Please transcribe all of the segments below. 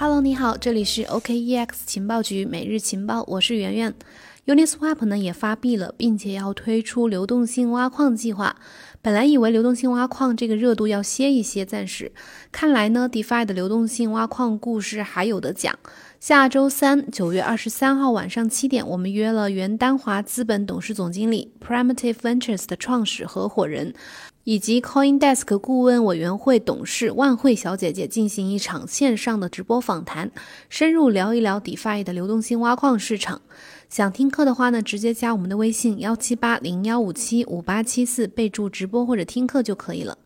Hello，你好，这里是 OKEX 情报局每日情报，我是圆圆。Uniswap 呢也发币了，并且要推出流动性挖矿计划。本来以为流动性挖矿这个热度要歇一歇，暂时看来呢，DeFi 的流动性挖矿故事还有的讲。下周三，九月二十三号晚上七点，我们约了原丹华资本董事总经理 Primitive Ventures 的创始合伙人。以及 CoinDesk 顾问委员会董事万慧小姐姐进行一场线上的直播访谈，深入聊一聊 DeFi 的流动性挖矿市场。想听课的话呢，直接加我们的微信幺七八零幺五七五八七四，备注直播或者听课就可以了。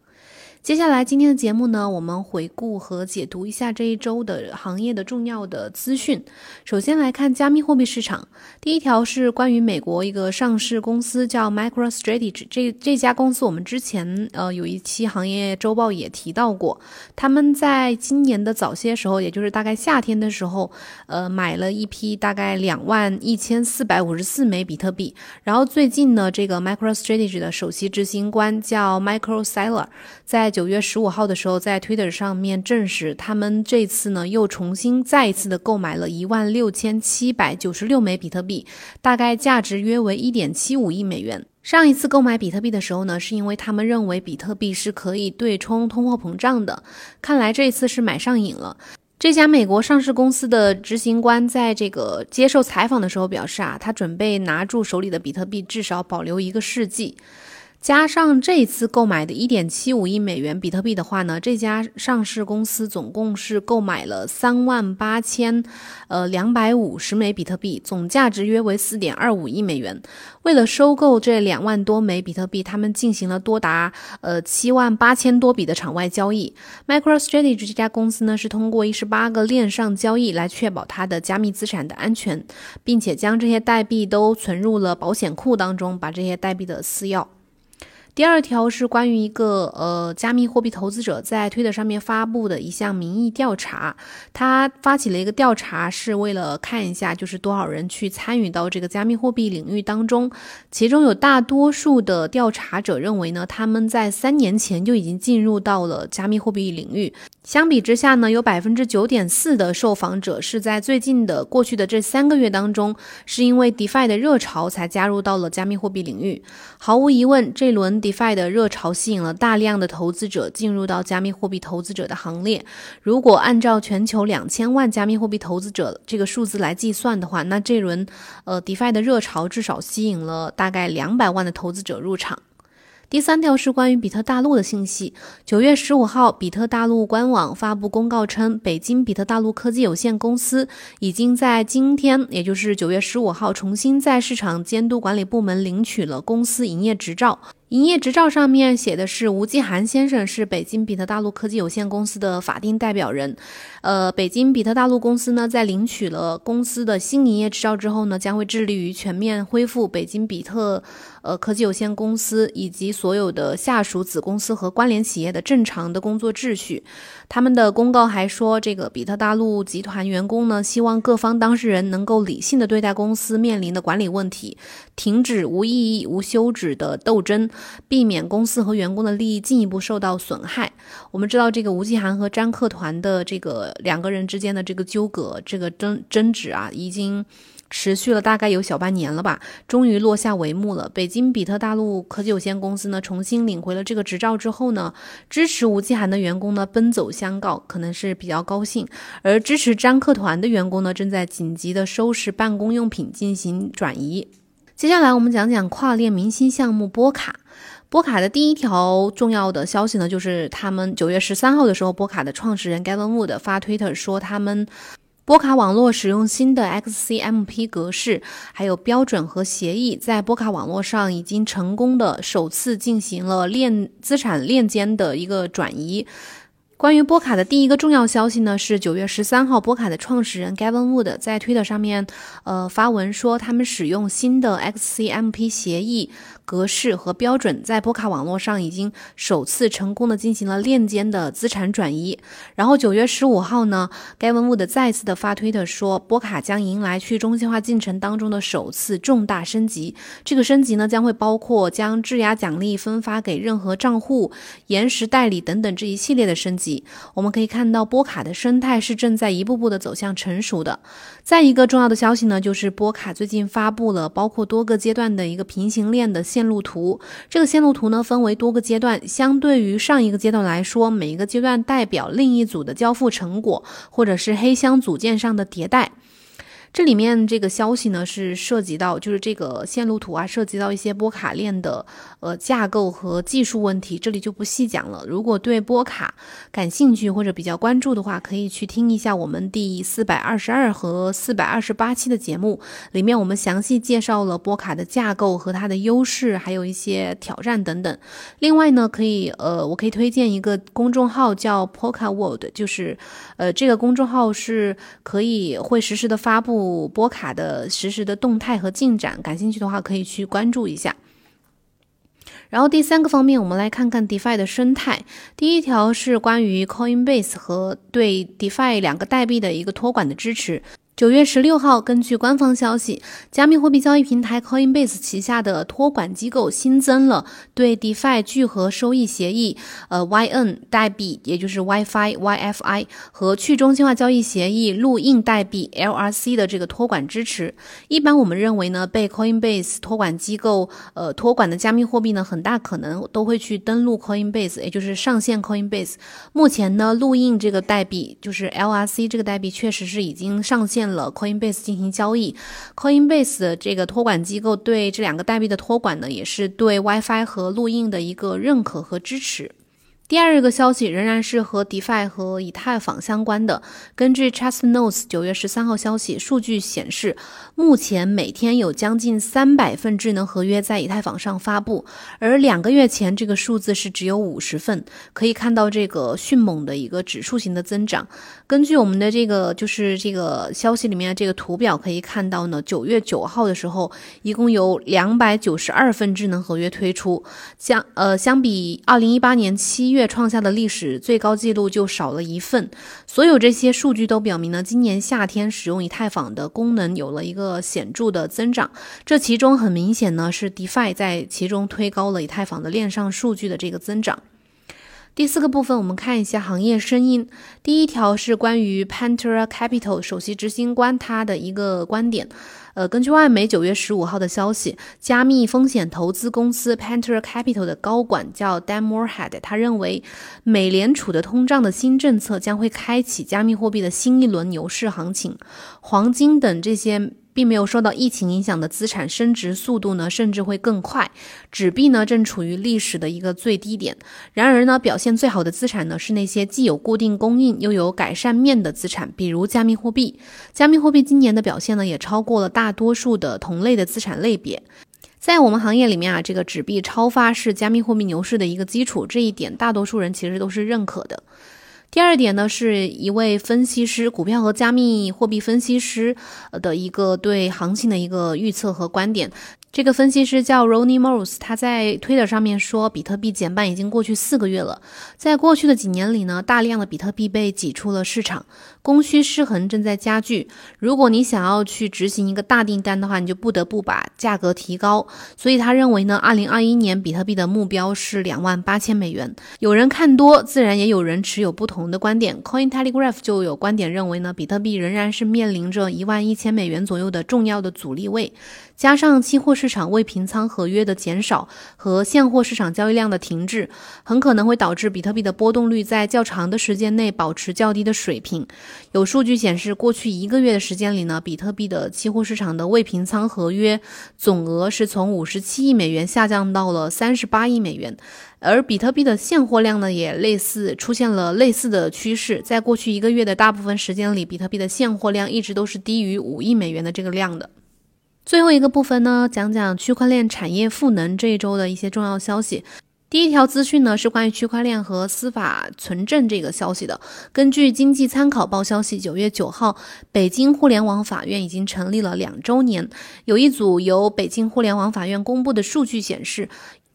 接下来今天的节目呢，我们回顾和解读一下这一周的行业的重要的资讯。首先来看加密货币市场，第一条是关于美国一个上市公司叫 MicroStrategy，这这家公司我们之前呃有一期行业周报也提到过，他们在今年的早些时候，也就是大概夏天的时候，呃买了一批大概两万一千四百五十四枚比特币，然后最近呢，这个 MicroStrategy 的首席执行官叫 Michael Saylor 在九月十五号的时候，在 Twitter 上面证实，他们这次呢又重新再一次的购买了一万六千七百九十六枚比特币，大概价值约为一点七五亿美元。上一次购买比特币的时候呢，是因为他们认为比特币是可以对冲通货膨胀的。看来这一次是买上瘾了。这家美国上市公司的执行官在这个接受采访的时候表示啊，他准备拿住手里的比特币，至少保留一个世纪。加上这次购买的1.75亿美元比特币的话呢，这家上市公司总共是购买了3万八千，呃，两百五十枚比特币，总价值约为4.25亿美元。为了收购这两万多枚比特币，他们进行了多达呃七万八千多笔的场外交易。MicroStrategy 这家公司呢，是通过一十八个链上交易来确保它的加密资产的安全，并且将这些代币都存入了保险库当中，把这些代币的私钥。第二条是关于一个呃加密货币投资者在推特上面发布的一项民意调查，他发起了一个调查，是为了看一下就是多少人去参与到这个加密货币领域当中，其中有大多数的调查者认为呢，他们在三年前就已经进入到了加密货币领域。相比之下呢，有百分之九点四的受访者是在最近的过去的这三个月当中，是因为 DeFi 的热潮才加入到了加密货币领域。毫无疑问，这轮 DeFi 的热潮吸引了大量的投资者进入到加密货币投资者的行列。如果按照全球两千万加密货币投资者这个数字来计算的话，那这轮呃 DeFi 的热潮至少吸引了大概两百万的投资者入场。第三条是关于比特大陆的信息。九月十五号，比特大陆官网发布公告称，北京比特大陆科技有限公司已经在今天，也就是九月十五号，重新在市场监督管理部门领取了公司营业执照。营业执照上面写的是吴继涵先生是北京比特大陆科技有限公司的法定代表人。呃，北京比特大陆公司呢，在领取了公司的新营业执照之后呢，将会致力于全面恢复北京比特呃科技有限公司以及所有的下属子公司和关联企业的正常的工作秩序。他们的公告还说，这个比特大陆集团员工呢，希望各方当事人能够理性的对待公司面临的管理问题，停止无意义、无休止的斗争。避免公司和员工的利益进一步受到损害。我们知道，这个吴继涵和张克团的这个两个人之间的这个纠葛、这个争争执啊，已经持续了大概有小半年了吧，终于落下帷幕了。北京比特大陆科技有限公司呢，重新领回了这个执照之后呢，支持吴继涵的员工呢奔走相告，可能是比较高兴；而支持张克团的员工呢，正在紧急的收拾办公用品进行转移。接下来我们讲讲跨链明星项目波卡。波卡的第一条重要的消息呢，就是他们九月十三号的时候，波卡的创始人 Gavin Wood 发推特说，他们波卡网络使用新的 XCMP 格式，还有标准和协议，在波卡网络上已经成功的首次进行了链资产链间的一个转移。关于波卡的第一个重要消息呢，是九月十三号，波卡的创始人 Gavin Wood 在推特上面，呃发文说，他们使用新的 XCMP 协议格式和标准，在波卡网络上已经首次成功的进行了链间的资产转移。然后九月十五号呢该文物的再次的发推特说，波卡将迎来去中心化进程当中的首次重大升级。这个升级呢，将会包括将质押奖励分发给任何账户、延时代理等等这一系列的升。级。我们可以看到波卡的生态是正在一步步的走向成熟的。再一个重要的消息呢，就是波卡最近发布了包括多个阶段的一个平行链的线路图。这个线路图呢，分为多个阶段，相对于上一个阶段来说，每一个阶段代表另一组的交付成果，或者是黑箱组件上的迭代。这里面这个消息呢，是涉及到就是这个线路图啊，涉及到一些波卡链的呃架构和技术问题，这里就不细讲了。如果对波卡感兴趣或者比较关注的话，可以去听一下我们第四百二十二和四百二十八期的节目，里面我们详细介绍了波卡的架构和它的优势，还有一些挑战等等。另外呢，可以呃，我可以推荐一个公众号叫 Polka World，就是呃这个公众号是可以会实时的发布。波卡的实时的动态和进展，感兴趣的话可以去关注一下。然后第三个方面，我们来看看 DeFi 的生态。第一条是关于 Coinbase 和对 DeFi 两个代币的一个托管的支持。九月十六号，根据官方消息，加密货币交易平台 Coinbase 旗下的托管机构新增了对 DeFi 聚合收益协议，呃 YN 代币，也就是 WiFi YFI 和去中心化交易协议路印代币 LRC 的这个托管支持。一般我们认为呢，被 Coinbase 托管机构呃托管的加密货币呢，很大可能都会去登录 Coinbase，也就是上线 Coinbase。目前呢，路印这个代币就是 LRC 这个代币，确实是已经上线。了 Coinbase 进行交易，Coinbase 的这个托管机构对这两个代币的托管呢，也是对 WiFi 和录音的一个认可和支持。第二个消息仍然是和 DeFi 和以太坊相关的。根据 Chestnotes 九月十三号消息，数据显示，目前每天有将近三百份智能合约在以太坊上发布，而两个月前这个数字是只有五十份。可以看到这个迅猛的一个指数型的增长。根据我们的这个就是这个消息里面的这个图表可以看到呢，九月九号的时候，一共有两百九十二份智能合约推出，相呃相比二零一八年七月。创下的历史最高纪录就少了一份，所有这些数据都表明呢，今年夏天使用以太坊的功能有了一个显著的增长。这其中很明显呢，是 DeFi 在其中推高了以太坊的链上数据的这个增长。第四个部分，我们看一下行业声音。第一条是关于 Pantera Capital 首席执行官他的一个观点。呃，根据外媒九月十五号的消息，加密风险投资公司 Pantera Capital 的高管叫 Dan Morehead，他认为美联储的通胀的新政策将会开启加密货币的新一轮牛市行情，黄金等这些。并没有受到疫情影响的资产升值速度呢，甚至会更快。纸币呢正处于历史的一个最低点。然而呢，表现最好的资产呢是那些既有固定供应又有改善面的资产，比如加密货币。加密货币今年的表现呢也超过了大多数的同类的资产类别。在我们行业里面啊，这个纸币超发是加密货币牛市的一个基础，这一点大多数人其实都是认可的。第二点呢，是一位分析师，股票和加密货币分析师的一个对行情的一个预测和观点。这个分析师叫 Ronnie Morse，他在 Twitter 上面说，比特币减半已经过去四个月了。在过去的几年里呢，大量的比特币被挤出了市场，供需失衡正在加剧。如果你想要去执行一个大订单的话，你就不得不把价格提高。所以他认为呢，二零二一年比特币的目标是两万八千美元。有人看多，自然也有人持有不同的观点。Coin Telegraph 就有观点认为呢，比特币仍然是面临着一万一千美元左右的重要的阻力位。加上期货市场未平仓合约的减少和现货市场交易量的停滞，很可能会导致比特币的波动率在较长的时间内保持较低的水平。有数据显示，过去一个月的时间里呢，比特币的期货市场的未平仓合约总额是从五十七亿美元下降到了三十八亿美元，而比特币的现货量呢，也类似出现了类似的趋势。在过去一个月的大部分时间里，比特币的现货量一直都是低于五亿美元的这个量的。最后一个部分呢，讲讲区块链产业赋能这一周的一些重要消息。第一条资讯呢是关于区块链和司法存证这个消息的。根据经济参考报消息，九月九号，北京互联网法院已经成立了两周年。有一组由北京互联网法院公布的数据显示。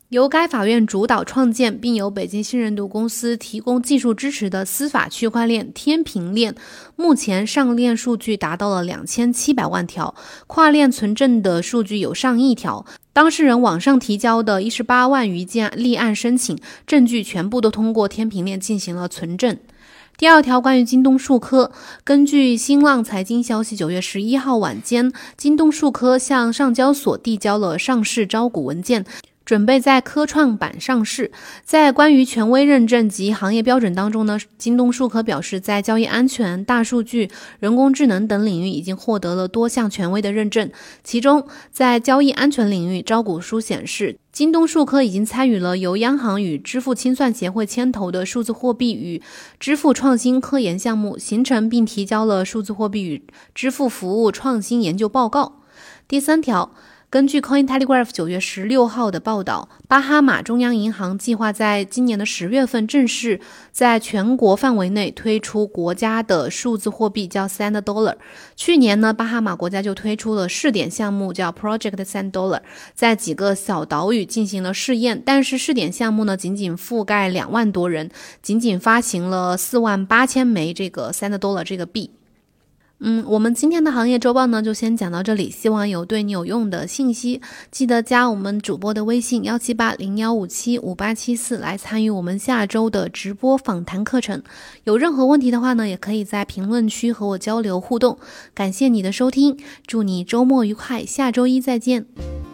由该法院主导创建，并由北京信任度公司提供技术支持的司法区块链天平链，目前上链数据达到了两千七百万条，跨链存证的数据有上亿条。当事人网上提交的一十八万余件立案申请证据，全部都通过天平链进行了存证。第二条，关于京东数科，根据新浪财经消息，九月十一号晚间，京东数科向上交所递交了上市招股文件。准备在科创板上市。在关于权威认证及行业标准当中呢，京东数科表示，在交易安全、大数据、人工智能等领域已经获得了多项权威的认证。其中，在交易安全领域，招股书显示，京东数科已经参与了由央行与支付清算协会牵头的数字货币与支付创新科研项目，形成并提交了数字货币与支付服务创新研究报告。第三条。根据 Coin Telegraph 九月十六号的报道，巴哈马中央银行计划在今年的十月份正式在全国范围内推出国家的数字货币，叫 Sand Dollar。去年呢，巴哈马国家就推出了试点项目，叫 Project Sand Dollar，在几个小岛屿进行了试验。但是试点项目呢，仅仅覆盖两万多人，仅仅发行了四万八千枚这个 Sand Dollar 这个币。嗯，我们今天的行业周报呢，就先讲到这里。希望有对你有用的信息，记得加我们主播的微信幺七八零幺五七五八七四来参与我们下周的直播访谈课程。有任何问题的话呢，也可以在评论区和我交流互动。感谢你的收听，祝你周末愉快，下周一再见。